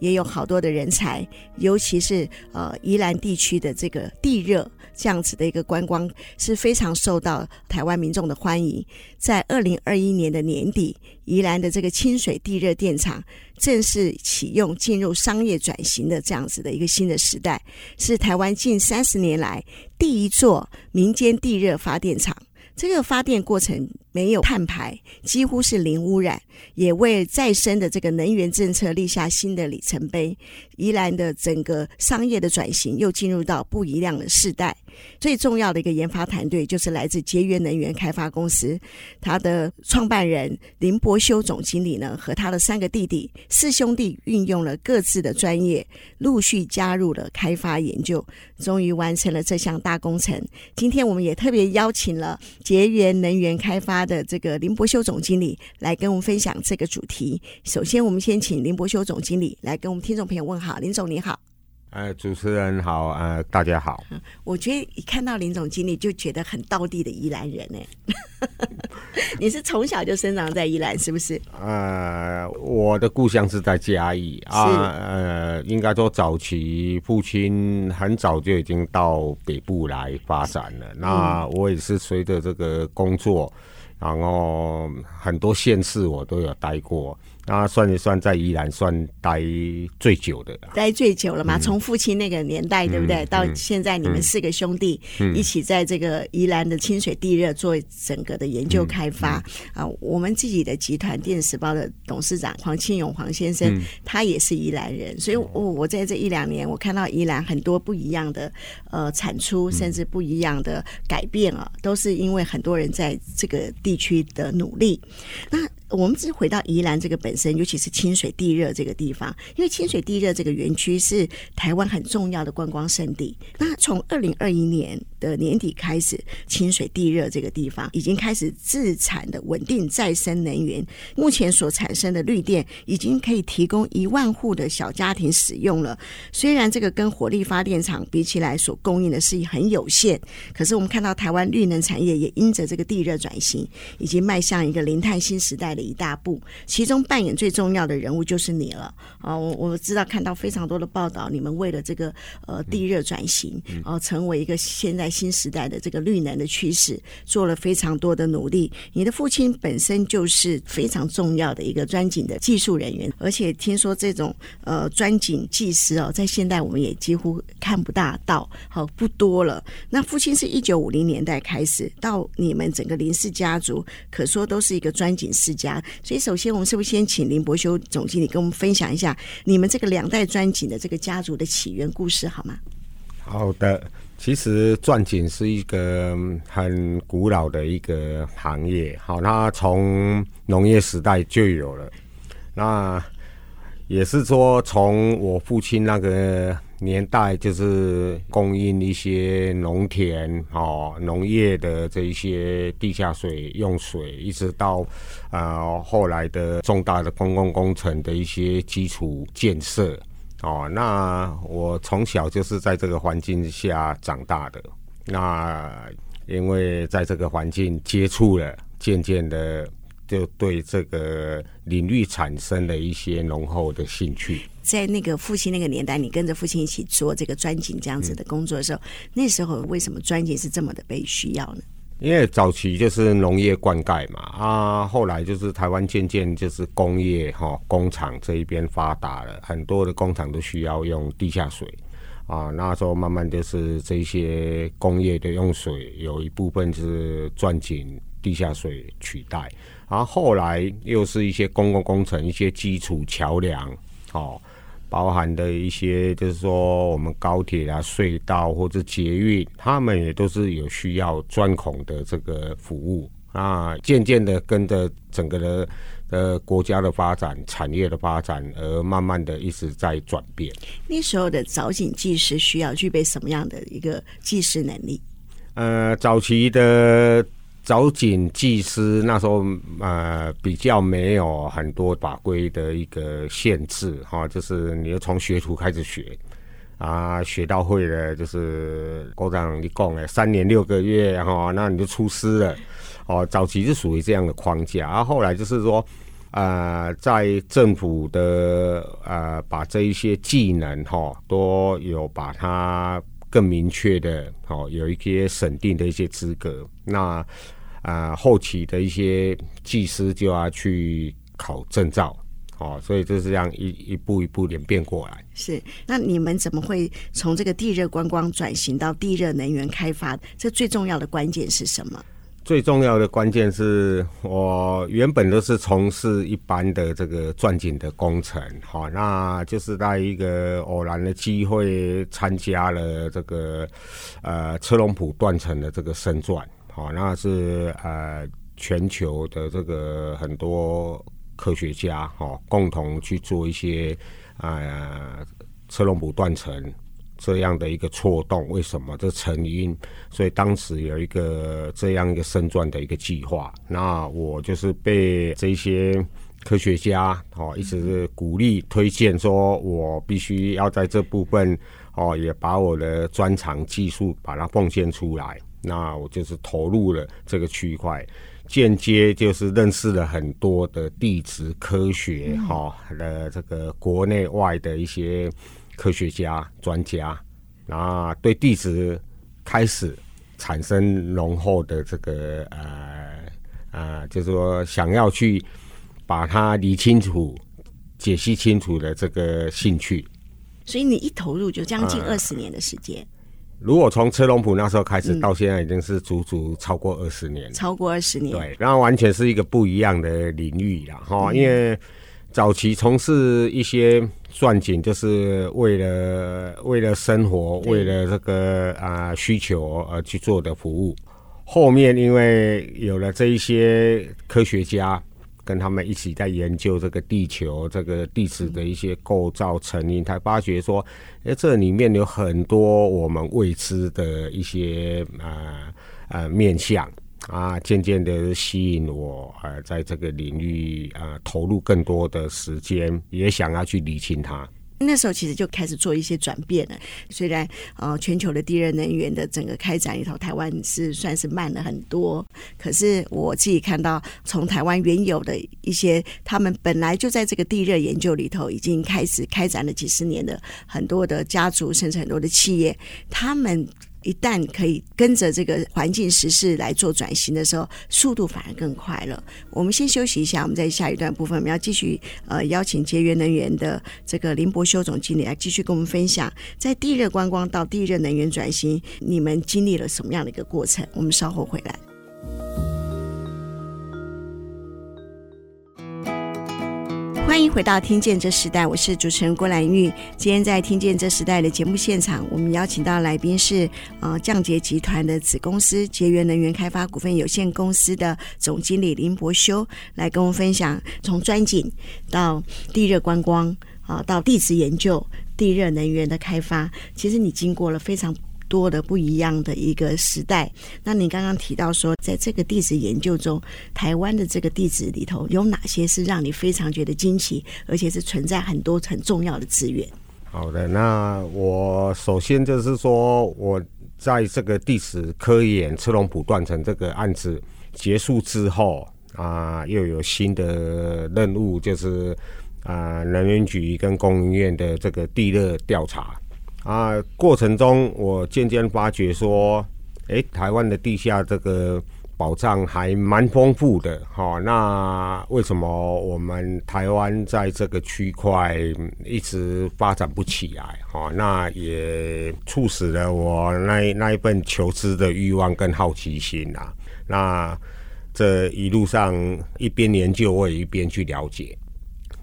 也有好多的人才，尤其是呃宜兰地区的这个地热这样子的一个观光是非常受到台湾民众的欢迎。在二零二一年的年底，宜兰的这个清水地热电厂正式启用，进入商业转型的这样子的一个新的时代，是台湾近三十年来第一座民间地热发电厂。这个发电过程没有碳排，几乎是零污染，也为再生的这个能源政策立下新的里程碑。宜兰的整个商业的转型又进入到不一样的世代。最重要的一个研发团队就是来自节约能源开发公司，他的创办人林伯修总经理呢，和他的三个弟弟四兄弟运用了各自的专业，陆续加入了开发研究，终于完成了这项大工程。今天我们也特别邀请了节约能源开发的这个林博修总经理来跟我们分享这个主题。首先，我们先请林博修总经理来跟我们听众朋友问好，林总你好。呃，主持人好，呃，大家好。我觉得一看到林总经理就觉得很道地的宜兰人呢。你是从小就生长在宜兰是不是？呃，我的故乡是在嘉义啊，呃，应该说早期父亲很早就已经到北部来发展了。嗯、那我也是随着这个工作，然后很多县市我都有待过。那算一算，在宜兰算待最久的，待最久了嘛？从、嗯、父亲那个年代，对不对？嗯、到现在，你们四个兄弟一起在这个宜兰的清水地热做整个的研究开发、啊。我们自己的集团电子时报的董事长黄庆勇黄先生，嗯、他也是宜兰人，所以我我在这一两年，我看到宜兰很多不一样的呃产出，甚至不一样的改变啊，都是因为很多人在这个地区的努力。那我们只是回到宜兰这个本身，尤其是清水地热这个地方，因为清水地热这个园区是台湾很重要的观光胜地。那从二零二一年的年底开始，清水地热这个地方已经开始自产的稳定再生能源，目前所产生的绿电已经可以提供一万户的小家庭使用了。虽然这个跟火力发电厂比起来，所供应的是很有限，可是我们看到台湾绿能产业也因着这个地热转型，已经迈向一个零碳新时代的一大步，其中扮演最重要的人物就是你了啊！我我知道看到非常多的报道，你们为了这个呃地热转型，然后成为一个现在新时代的这个绿能的趋势，做了非常多的努力。你的父亲本身就是非常重要的一个钻井的技术人员，而且听说这种呃钻井技师哦，在现代我们也几乎看不大到，好不多了。那父亲是一九五零年代开始，到你们整个林氏家族，可说都是一个钻井世家。所以，首先我们是不是先请林伯修总经理跟我们分享一下你们这个两代钻井的这个家族的起源故事，好吗？好的，其实钻井是一个很古老的一个行业，好，那从农业时代就有了。那也是说，从我父亲那个。年代就是供应一些农田哦，农业的这一些地下水用水，一直到呃后来的重大的公共工程的一些基础建设哦。那我从小就是在这个环境下长大的，那因为在这个环境接触了，渐渐的就对这个领域产生了一些浓厚的兴趣。在那个父亲那个年代，你跟着父亲一起做这个钻井这样子的工作的时候，嗯、那时候为什么钻井是这么的被需要呢？因为早期就是农业灌溉嘛，啊，后来就是台湾渐渐就是工业哈、哦、工厂这一边发达了，很多的工厂都需要用地下水啊，那时候慢慢就是这些工业的用水有一部分是钻井地下水取代。然后后来又是一些公共工程，一些基础桥梁，哦，包含的一些就是说我们高铁啊、隧道或者捷运，他们也都是有需要钻孔的这个服务啊。渐渐的跟着整个的呃国家的发展、产业的发展，而慢慢的一直在转变。那时候的藻井技师需要具备什么样的一个技师能力？呃，早期的。藻井技师那时候呃比较没有很多法规的一个限制哈，就是你要从学徒开始学啊，学到会了就是国长一共哎三年六个月哈，那你就出师了哦。早期是属于这样的框架，然后后来就是说呃在政府的呃把这一些技能哈都有把它。更明确的，哦，有一些审定的一些资格。那啊、后期的一些技师就要去考证照，哦，所以就是这样一一步一步演变过来。是，那你们怎么会从这个地热观光转型到地热能源开发？这最重要的关键是什么？最重要的关键是我原本都是从事一般的这个钻井的工程，好，那就是在一个偶然的机会参加了这个呃车龙埔断层的这个深钻，好，那是呃全球的这个很多科学家哈共同去做一些呃车龙埔断层。这样的一个错动，为什么这成因？所以当时有一个这样一个深钻的一个计划，那我就是被这些科学家哦一直是鼓励推荐，说我必须要在这部分哦也把我的专长技术把它奉献出来。那我就是投入了这个区块，间接就是认识了很多的地质科学哈的这个国内外的一些。科学家、专家，然后对地质开始产生浓厚的这个呃呃，就是说想要去把它理清楚、解析清楚的这个兴趣。所以你一投入就将近二十年的时间。呃、如果从车龙埔那时候开始到现在，已经是足足超过二十年、嗯。超过二十年，对，然后完全是一个不一样的领域了哈，因为。早期从事一些钻井，就是为了为了生活，为了这个啊、呃、需求而去做的服务。后面因为有了这一些科学家跟他们一起在研究这个地球这个地质的一些构造成因，才发觉说，哎，这里面有很多我们未知的一些啊呃，呃面向。啊，渐渐的吸引我，呃，在这个领域啊、投入更多的时间，也想要去理清它。那时候其实就开始做一些转变了。虽然呃，全球的地热能源的整个开展里头，台湾是算是慢了很多，可是我自己看到，从台湾原有的一些，他们本来就在这个地热研究里头已经开始开展了几十年的很多的家族，甚至很多的企业，他们。一旦可以跟着这个环境时事来做转型的时候，速度反而更快了。我们先休息一下，我们在下一段部分，我们要继续呃邀请节约能源的这个林博修总经理来继续跟我们分享，在地热观光到地热能源转型，你们经历了什么样的一个过程？我们稍后回来。欢迎回到《听见这时代》，我是主持人郭兰玉。今天在《听见这时代》的节目现场，我们邀请到来宾是呃降杰集团的子公司节源能源开发股份有限公司的总经理林伯修，来跟我们分享从钻井到地热观光啊，到地质研究、地热能源的开发，其实你经过了非常。多的不一样的一个时代。那你刚刚提到说，在这个地质研究中，台湾的这个地址里头有哪些是让你非常觉得惊奇，而且是存在很多很重要的资源？好的，那我首先就是说，我在这个地质科研车龙普断层这个案子结束之后啊，又有新的任务，就是啊，能源局跟工研院的这个地热调查。啊，过程中我渐渐发觉说，哎、欸，台湾的地下这个宝藏还蛮丰富的，哈。那为什么我们台湾在这个区块一直发展不起来？哈，那也促使了我那那一份求知的欲望跟好奇心啊。那这一路上一边研究，我也一边去了解，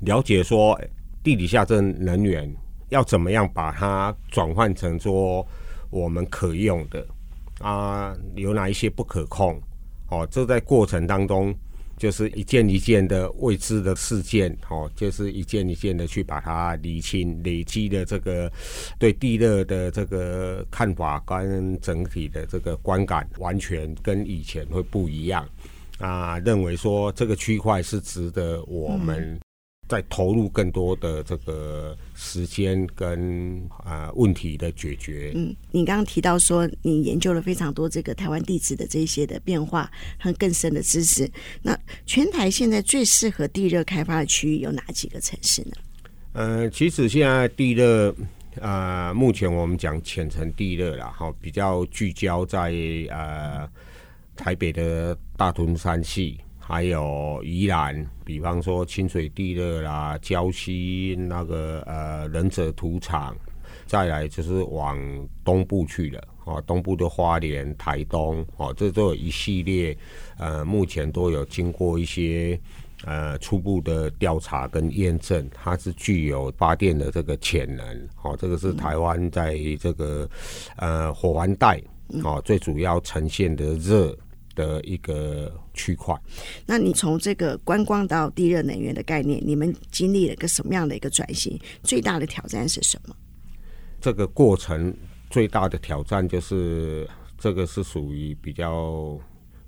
了解说地底下这能源要怎么样把它转换成说我们可用的啊，有哪一些不可控？哦，这在过程当中。就是一件一件的未知的事件，哦，就是一件一件的去把它理清，累积的这个对地热的这个看法跟整体的这个观感，完全跟以前会不一样啊。认为说这个区块是值得我们。再投入更多的这个时间跟啊、呃、问题的解决。嗯，你刚刚提到说你研究了非常多这个台湾地质的这些的变化和更深的知识。那全台现在最适合地热开发的区域有哪几个城市呢？呃，其实现在地热啊、呃，目前我们讲浅层地热啦，哈，比较聚焦在呃台北的大屯山系。还有宜兰，比方说清水地热啦、礁溪那个呃忍者土场，再来就是往东部去了哦，东部的花莲、台东哦，这都有一系列呃，目前都有经过一些呃初步的调查跟验证，它是具有发电的这个潜能哦，这个是台湾在这个呃火环带哦最主要呈现的热的一个区块，那你从这个观光到地热能源的概念，你们经历了一个什么样的一个转型？最大的挑战是什么？这个过程最大的挑战就是，这个是属于比较。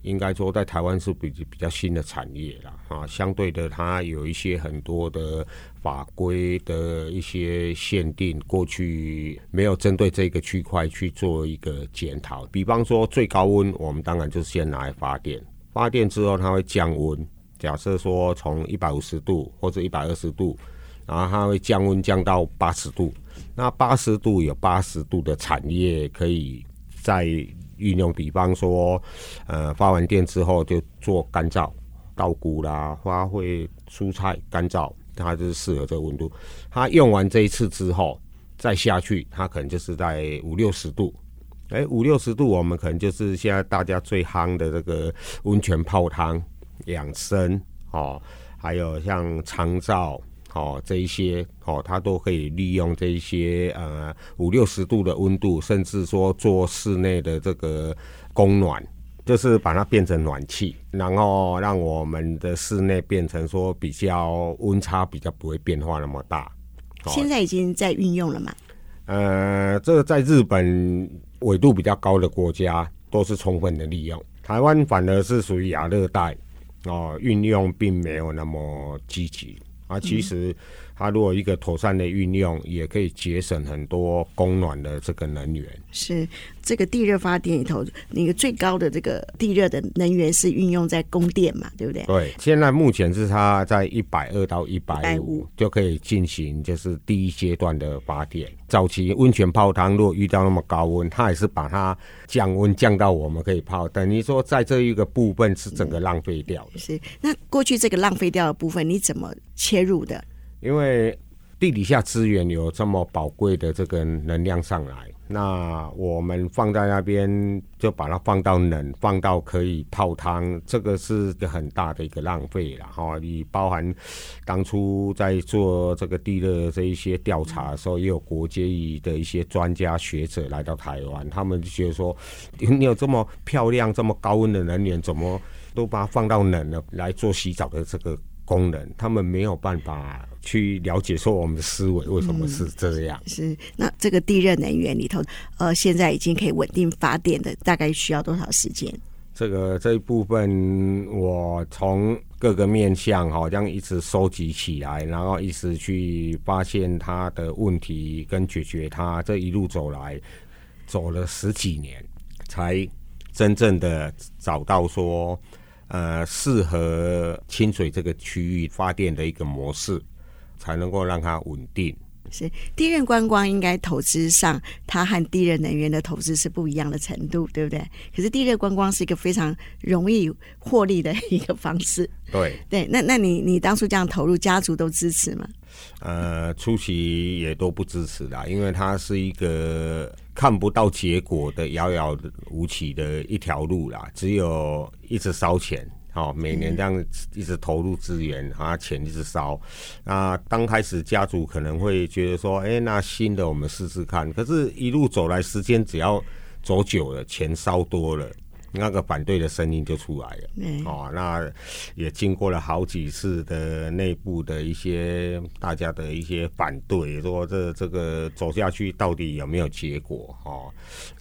应该说，在台湾是比比较新的产业啦，啊，相对的，它有一些很多的法规的一些限定，过去没有针对这个区块去做一个检讨。比方说，最高温，我们当然就先拿来发电，发电之后它会降温。假设说从一百五十度或者一百二十度，然后它会降温降到八十度，那八十度有八十度的产业可以在。运用，比方说，呃，发完电之后就做干燥，稻谷啦、花卉、蔬菜干燥，它就是适合这个温度。它用完这一次之后，再下去，它可能就是在五六十度。哎，五六十度，我们可能就是现在大家最夯的这个温泉泡汤、养生哦，还有像长照。哦，这一些哦，它都可以利用这一些呃五六十度的温度，甚至说做室内的这个供暖，就是把它变成暖气，然后让我们的室内变成说比较温差比较不会变化那么大。哦、现在已经在运用了吗？呃，这个在日本纬度比较高的国家都是充分的利用，台湾反而是属于亚热带哦，运用并没有那么积极。啊，其实它如果一个妥善的运用，也可以节省很多供暖的这个能源。是这个地热发电里头，那个最高的这个地热的能源是运用在供电嘛，对不对？对，现在目前是它在一百二到一百五就可以进行，就是第一阶段的发电。早期温泉泡汤，如果遇到那么高温，它也是把它降温降到我们可以泡，等于说在这一个部分是整个浪费掉的。嗯。是，那过去这个浪费掉的部分，你怎么切入的？因为地底下资源有这么宝贵的这个能量上来。那我们放在那边，就把它放到冷，放到可以泡汤，这个是个很大的一个浪费了哈。你包含当初在做这个地热这一些调查的时候，也有国际的一些专家学者来到台湾，他们就觉得说，你有这么漂亮、这么高温的能源，怎么都把它放到冷了来做洗澡的这个功能？他们没有办法。去了解说我们的思维为什么是这样？嗯、是那这个地热能源里头，呃，现在已经可以稳定发电的，大概需要多少时间？这个这一部分，我从各个面向好像一直收集起来，然后一直去发现它的问题跟解决它。这一路走来，走了十几年，才真正的找到说，呃，适合清水这个区域发电的一个模式。才能够让它稳定。是地热观光应该投资上，它和地热能源的投资是不一样的程度，对不对？可是地热观光是一个非常容易获利的一个方式。对 对，那那你你当初这样投入，家族都支持吗？呃，初期也都不支持啦，因为它是一个看不到结果的遥遥无期的一条路啦，只有一直烧钱。哦，每年这样一直投入资源，啊，钱一直烧。那刚开始家族可能会觉得说，哎，那新的我们试试看。可是，一路走来，时间只要走久了，钱烧多了。那个反对的声音就出来了，嗯、哦，那也经过了好几次的内部的一些大家的一些反对，说这这个走下去到底有没有结果？哦，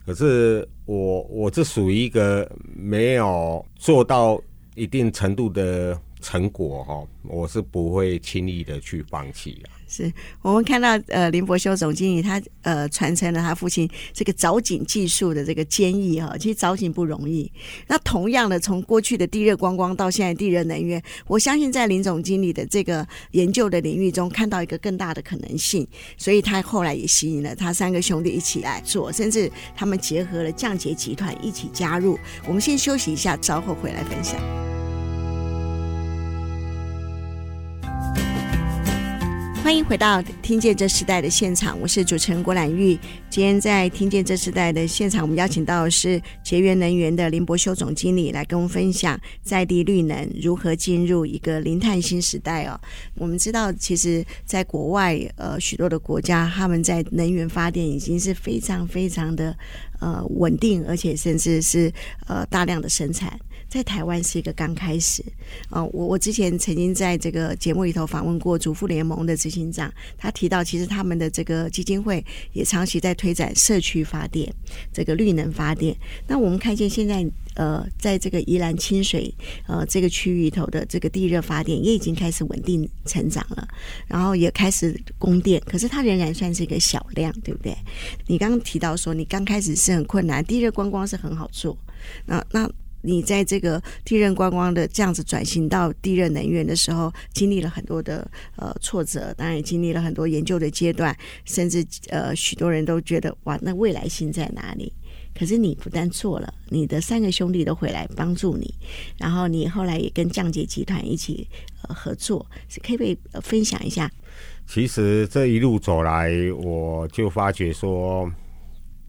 可是我我这属于一个没有做到一定程度的成果，哈、我是不会轻易的去放弃的。是我们看到呃林伯修总经理他呃传承了他父亲这个凿井技术的这个坚毅哈，其实凿井不容易。那同样的，从过去的地热观光到现在地热能源，我相信在林总经理的这个研究的领域中看到一个更大的可能性，所以他后来也吸引了他三个兄弟一起来做，甚至他们结合了降捷集团一起加入。我们先休息一下，稍后回来分享。欢迎回到《听见这时代》的现场，我是主持人郭兰玉。今天在《听见这时代》的现场，我们邀请到的是结源能源的林伯修总经理来跟我们分享在地绿能如何进入一个零碳新时代哦。我们知道，其实在国外，呃，许多的国家他们在能源发电已经是非常非常的呃稳定，而且甚至是呃大量的生产。在台湾是一个刚开始，啊、我我之前曾经在这个节目里头访问过主妇联盟的执行长，他提到其实他们的这个基金会也长期在推展社区发电，这个绿能发电。那我们看见现在呃，在这个宜兰清水呃这个区域里头的这个地热发电也已经开始稳定成长了，然后也开始供电，可是它仍然算是一个小量，对不对？你刚刚提到说你刚开始是很困难，地热观光是很好做，那那。你在这个地热观光的这样子转型到地热能源的时候，经历了很多的呃挫折，当然也经历了很多研究的阶段，甚至呃许多人都觉得哇，那未来性在哪里？可是你不但做了，你的三个兄弟都回来帮助你，然后你后来也跟降解集团一起呃合作，是可以不可以分享一下？其实这一路走来，我就发觉说。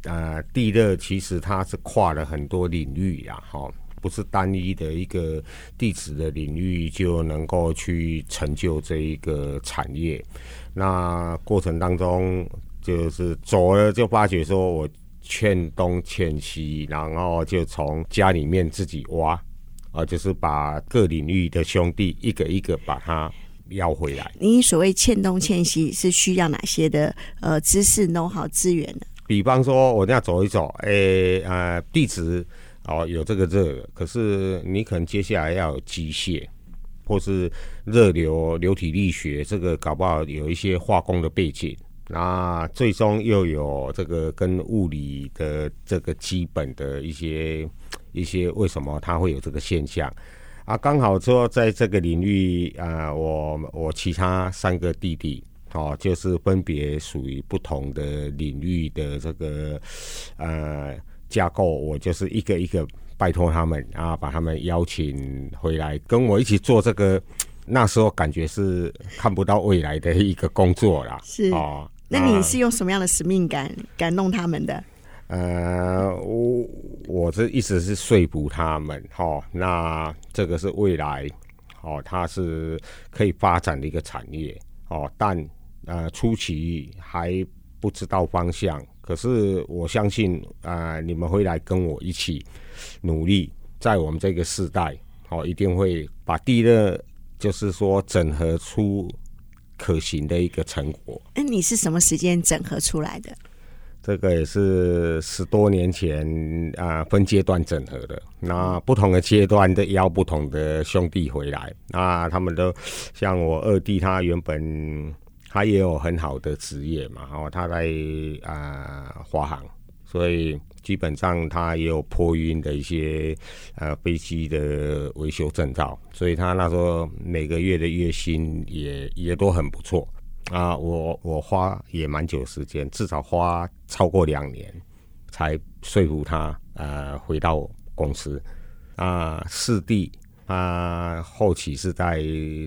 呃，地热其实它是跨了很多领域呀，哈，不是单一的一个地质的领域就能够去成就这一个产业。那过程当中，就是走了就发觉说，我欠东欠西，然后就从家里面自己挖，啊，就是把各领域的兄弟一个一个把它要回来。你所谓欠东欠西，是需要哪些的呃知识、know-how、资源呢？比方说，我这样走一走，诶、欸，呃，地址哦，有这个热，可是你可能接下来要有机械，或是热流、流体力学，这个搞不好有一些化工的背景，那最终又有这个跟物理的这个基本的一些一些，为什么它会有这个现象？啊，刚好说在这个领域啊、我我其他三个弟弟。哦，就是分别属于不同的领域的这个呃架构，我就是一个一个拜托他们，然后把他们邀请回来跟我一起做这个。那时候感觉是看不到未来的一个工作啦。是哦，那你是用什么样的使命感感动他们的？呃，我我这意思是说服他们，哦，那这个是未来，哦，它是可以发展的一个产业，哦，但。呃，初期还不知道方向，可是我相信啊、呃，你们会来跟我一起努力，在我们这个世代，哦，一定会把地热，就是说整合出可行的一个成果。哎，你是什么时间整合出来的？这个也是十多年前啊、呃，分阶段整合的。那不同的阶段都邀不同的兄弟回来，那他们都像我二弟，他原本。他也有很好的职业嘛，哦，他在啊华航，所以基本上他也有破运的一些呃飞机的维修证照，所以他那时候每个月的月薪也也都很不错啊。我我花也蛮久时间，至少花超过两年才说服他呃回到公司啊，四弟。他后期是在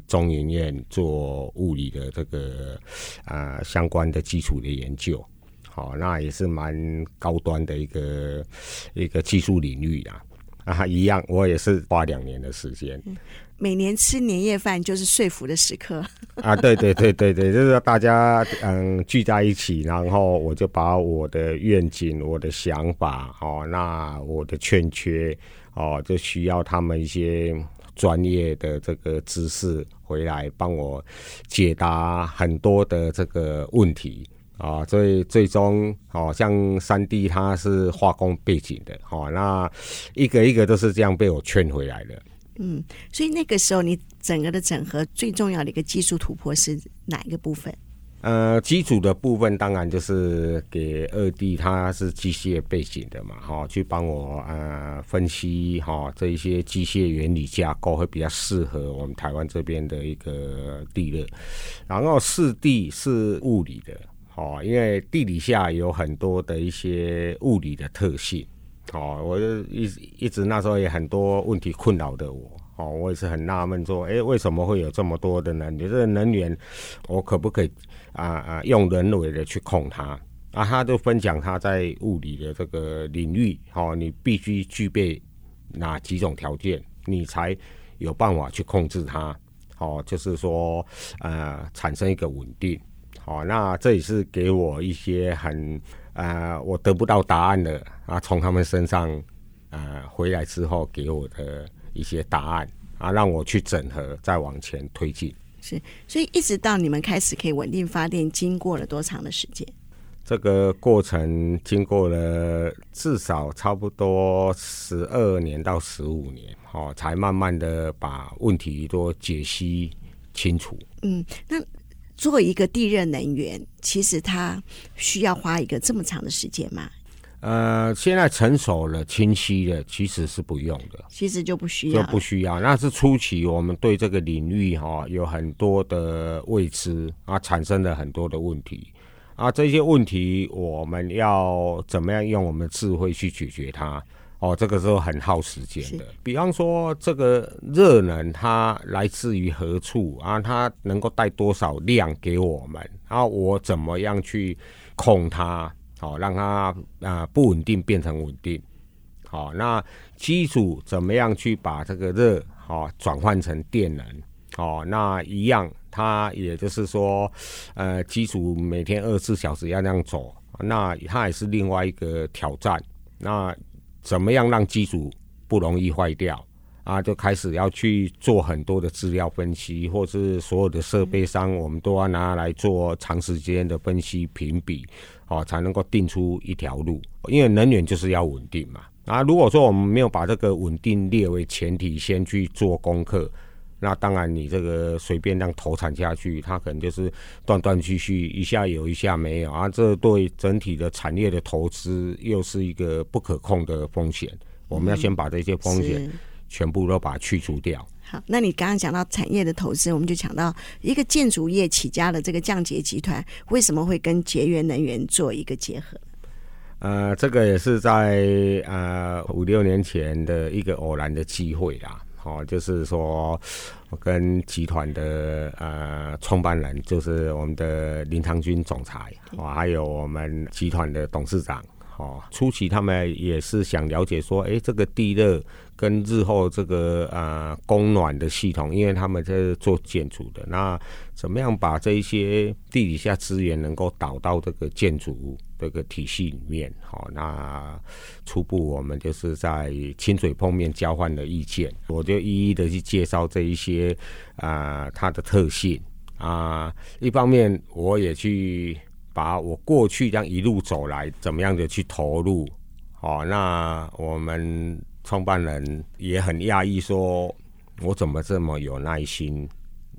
中研院做物理的这个啊、呃、相关的基础的研究，好，那也是蛮高端的一个一个技术领域啊。啊，一样，我也是花两年的时间。每年吃年夜饭就是说服的时刻啊，对对对对对，就是大家嗯聚在一起，然后我就把我的愿景、我的想法哦，那我的欠缺哦，就需要他们一些专业的这个知识回来帮我解答很多的这个问题啊，所以最终哦，像三弟他是化工背景的哦，那一个一个都是这样被我劝回来的。嗯，所以那个时候你整个的整合最重要的一个技术突破是哪一个部分？呃，基础的部分当然就是给二弟，他是机械背景的嘛，哈、哦，去帮我呃分析哈、哦、这一些机械原理架构会比较适合我们台湾这边的一个地热。然后四弟是物理的，哦，因为地底下有很多的一些物理的特性。哦，我就一直一直那时候也很多问题困扰的我，哦，我也是很纳闷说，哎，为什么会有这么多的能源？这能源我可不可以啊啊用人为的去控它？啊，他就分享他在物理的这个领域，哦，你必须具备哪几种条件，你才有办法去控制它？哦，就是说，呃，产生一个稳定。好，那这也是给我一些很。呃，我得不到答案的啊，从他们身上呃回来之后给我的一些答案啊，让我去整合，再往前推进。是，所以一直到你们开始可以稳定发电，经过了多长的时间？这个过程经过了至少差不多十二年到十五年，哦，才慢慢的把问题都解析清楚。嗯，那。做一个地热能源，其实它需要花一个这么长的时间吗？呃，现在成熟了、清晰了，其实是不用的。其实就不需要，就不需要。那是初期，我们对这个领域哈、哦、有很多的未知啊，产生了很多的问题啊。这些问题我们要怎么样用我们的智慧去解决它？哦，这个时候很耗时间的。比方说，这个热能它来自于何处啊？它能够带多少量给我们？然后我怎么样去控它？好、哦，让它啊、呃、不稳定变成稳定。好、哦，那机组怎么样去把这个热好转换成电能？哦，那一样，它也就是说，呃，机组每天二十四小时要那样走，那它也是另外一个挑战。那怎么样让机组不容易坏掉啊？就开始要去做很多的资料分析，或是所有的设备商，我们都要拿来做长时间的分析评比，哦，才能够定出一条路。因为能源就是要稳定嘛。啊，如果说我们没有把这个稳定列为前提，先去做功课。那当然，你这个随便让投产下去，它可能就是断断续续，一下有一下没有啊。这对整体的产业的投资又是一个不可控的风险。我们要先把这些风险全部都把它去除掉。好，那你刚刚讲到产业的投资，我们就讲到一个建筑业起家的这个降节集团，为什么会跟节约能源做一个结合？呃，这个也是在呃五六年前的一个偶然的机会啦。哦，就是说，我跟集团的呃创办人，就是我们的林长军总裁，哦，还有我们集团的董事长，哦，初期他们也是想了解说，哎，这个地热跟日后这个呃供暖的系统，因为他们在做建筑的，那怎么样把这一些地底下资源能够导到这个建筑？这个体系里面，好，那初步我们就是在清水碰面交换了意见，我就一一的去介绍这一些啊、它的特性啊，一方面我也去把我过去这样一路走来怎么样的去投入，好，那我们创办人也很讶异，说我怎么这么有耐心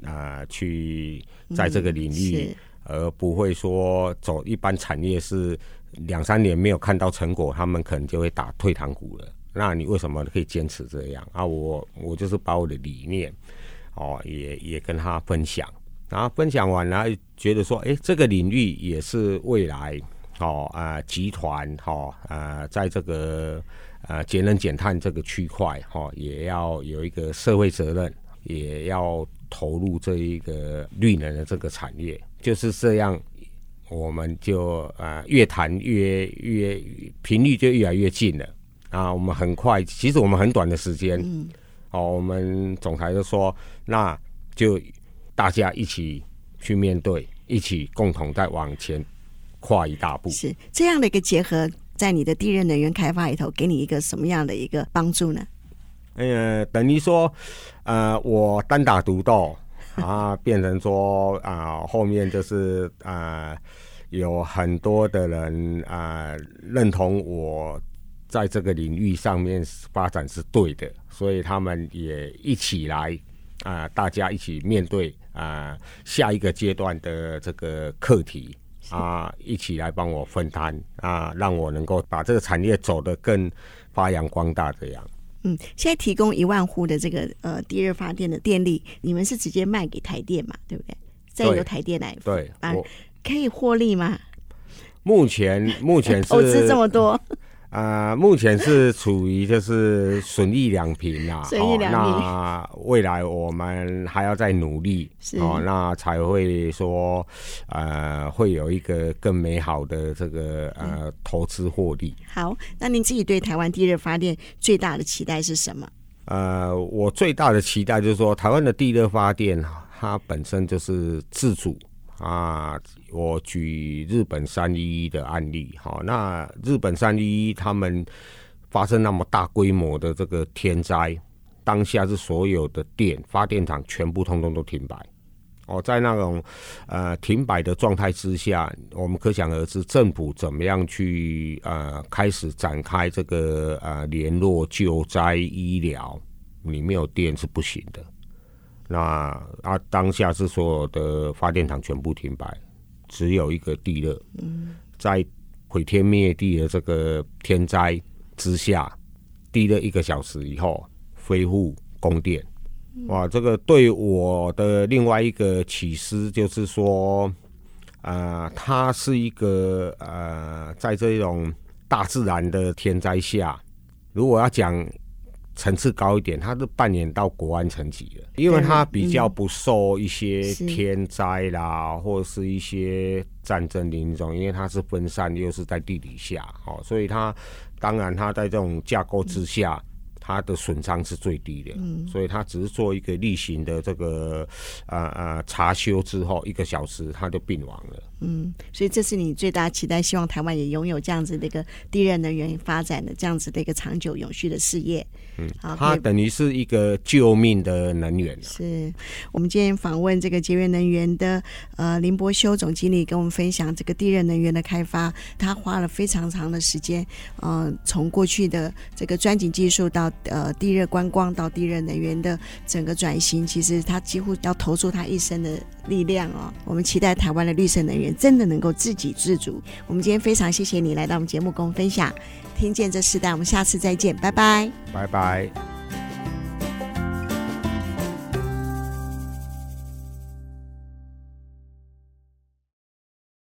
啊、呃，去在这个领域。嗯而不会说走一般产业是两三年没有看到成果，他们可能就会打退堂鼓了。那你为什么可以坚持这样啊？我我就是把我的理念哦，也也跟他分享，然后分享完了，觉得说，哎，这个领域也是未来哦啊、呃、集团哈啊、呃，在这个呃节能减碳这个区块哈、也要有一个社会责任，也要投入这一个绿能的这个产业。就是这样，我们就啊、越谈越越频率就越来越近了，啊，我们很快，其实我们很短的时间，嗯，哦，我们总裁就说，那就大家一起去面对，一起共同再往前跨一大步。是这样的一个结合，在你的地热能源开发里头，给你一个什么样的一个帮助呢？呃，等于说，呃，我单打独斗啊，变成说啊、后面就是啊、有很多的人啊、认同我在这个领域上面发展是对的，所以他们也一起来啊、大家一起面对啊、下一个阶段的这个课题啊、呃，一起来帮我分摊啊、呃，让我能够把这个产业走得更发扬光大这样。嗯，现在提供一万户的这个呃地热发电的电力，你们是直接卖给台电嘛？对不对？再由台电来对啊，可以获利吗？目前目前是 投资这么多。呃，目前是处于就是损益两平啊，损益两平。那未来我们还要再努力，哦，那才会说，呃，会有一个更美好的这个呃投资获利。好，那您自己对台湾地热发电最大的期待是什么？呃，我最大的期待就是说，台湾的地热发电它本身就是自主。啊，我举日本三一一的案例，好，那日本三一一他们发生那么大规模的这个天灾，当下是所有的电发电厂全部通通都停摆。哦，在那种呃停摆的状态之下，我们可想而知政府怎么样去呃开始展开这个呃联络救灾医疗，你没有电是不行的。那啊，当下是所有的发电厂全部停摆，只有一个地热。嗯，在毁天灭地的这个天灾之下，地热一个小时以后恢复供电。哇，这个对我的另外一个启示就是说，呃，它是一个呃，在这种大自然的天灾下，如果要讲。层次高一点，它是扮演到国安层级的，因为它比较不受一些天灾啦，或者是一些战争的那种，因为它是分散，又是在地底下，哦，所以它当然它在这种架构之下。它的损伤是最低的，嗯，所以它只是做一个例行的这个呃呃查修之后，一个小时它就病亡了。嗯，所以这是你最大期待，希望台湾也拥有这样子的一个地热能源发展的这样子的一个长久永续的事业。嗯，好，它等于是一个救命的能源。是我们今天访问这个节约能源的呃林伯修总经理，跟我们分享这个地热能源的开发，他花了非常长的时间，嗯、呃，从过去的这个钻井技术到呃，地热观光到地热能源的整个转型，其实他几乎要投注他一生的力量哦。我们期待台湾的绿色能源真的能够自给自足。我们今天非常谢谢你来到我们节目跟我们分享，听见这世代，我们下次再见，拜拜，拜拜。